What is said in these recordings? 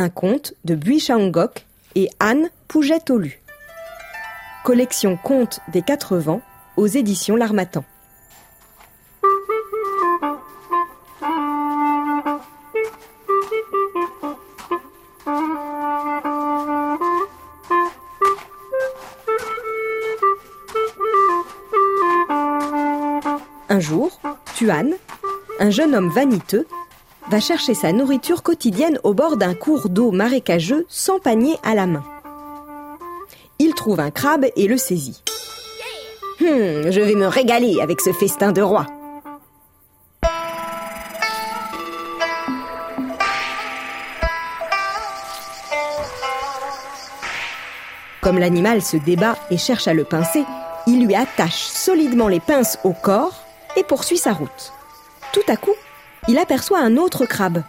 Un conte de Bui Shaongok et Anne Pouget-Olu. Collection Contes des Quatre Vents aux éditions L'Armatan. Un jour, Tuan, un jeune homme vaniteux, va chercher sa nourriture quotidienne au bord d'un cours d'eau marécageux sans panier à la main. Il trouve un crabe et le saisit. Hum, je vais me régaler avec ce festin de roi. Comme l'animal se débat et cherche à le pincer, il lui attache solidement les pinces au corps et poursuit sa route. Tout à coup, il aperçoit un autre crabe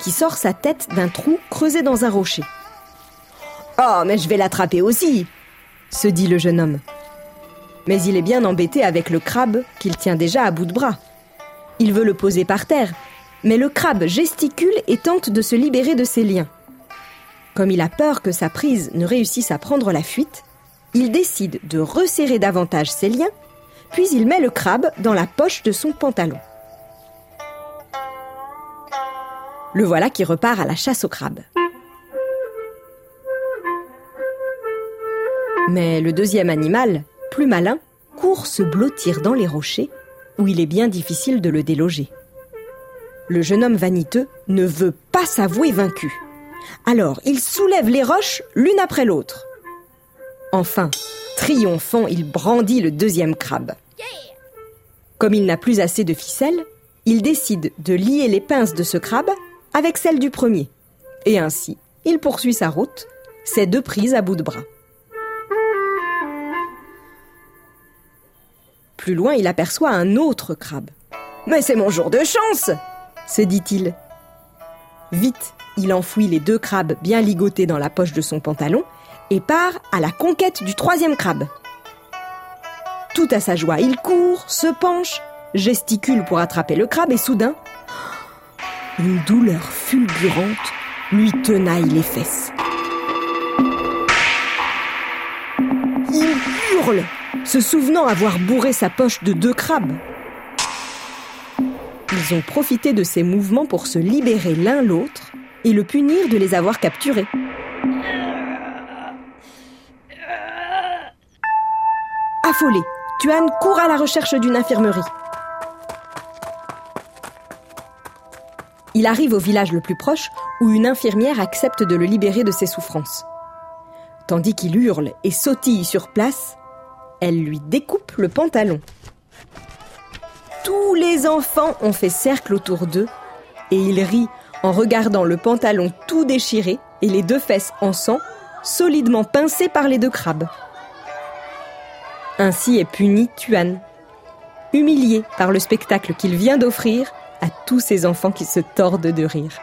qui sort sa tête d'un trou creusé dans un rocher. Oh, mais je vais l'attraper aussi se dit le jeune homme. Mais il est bien embêté avec le crabe qu'il tient déjà à bout de bras. Il veut le poser par terre, mais le crabe gesticule et tente de se libérer de ses liens. Comme il a peur que sa prise ne réussisse à prendre la fuite, il décide de resserrer davantage ses liens, puis il met le crabe dans la poche de son pantalon. Le voilà qui repart à la chasse au crabe. Mais le deuxième animal, plus malin, court se blottir dans les rochers, où il est bien difficile de le déloger. Le jeune homme vaniteux ne veut pas s'avouer vaincu. Alors il soulève les roches l'une après l'autre. Enfin, triomphant, il brandit le deuxième crabe. Comme il n'a plus assez de ficelle, il décide de lier les pinces de ce crabe avec celles du premier. Et ainsi, il poursuit sa route, ses deux prises à bout de bras. Plus loin, il aperçoit un autre crabe. Mais c'est mon jour de chance se dit-il. Vite, il enfouit les deux crabes bien ligotés dans la poche de son pantalon et part à la conquête du troisième crabe. Tout à sa joie, il court, se penche, gesticule pour attraper le crabe et soudain, une douleur fulgurante lui tenaille les fesses. Il hurle, se souvenant avoir bourré sa poche de deux crabes. Ils ont profité de ces mouvements pour se libérer l'un l'autre et le punir de les avoir capturés. Affolé, Tuan court à la recherche d'une infirmerie. Il arrive au village le plus proche où une infirmière accepte de le libérer de ses souffrances. Tandis qu'il hurle et sautille sur place, elle lui découpe le pantalon. Tous les enfants ont fait cercle autour d'eux et ils rient en regardant le pantalon tout déchiré et les deux fesses en sang, solidement pincées par les deux crabes. Ainsi est puni Tuan, humilié par le spectacle qu'il vient d'offrir à tous ces enfants qui se tordent de rire.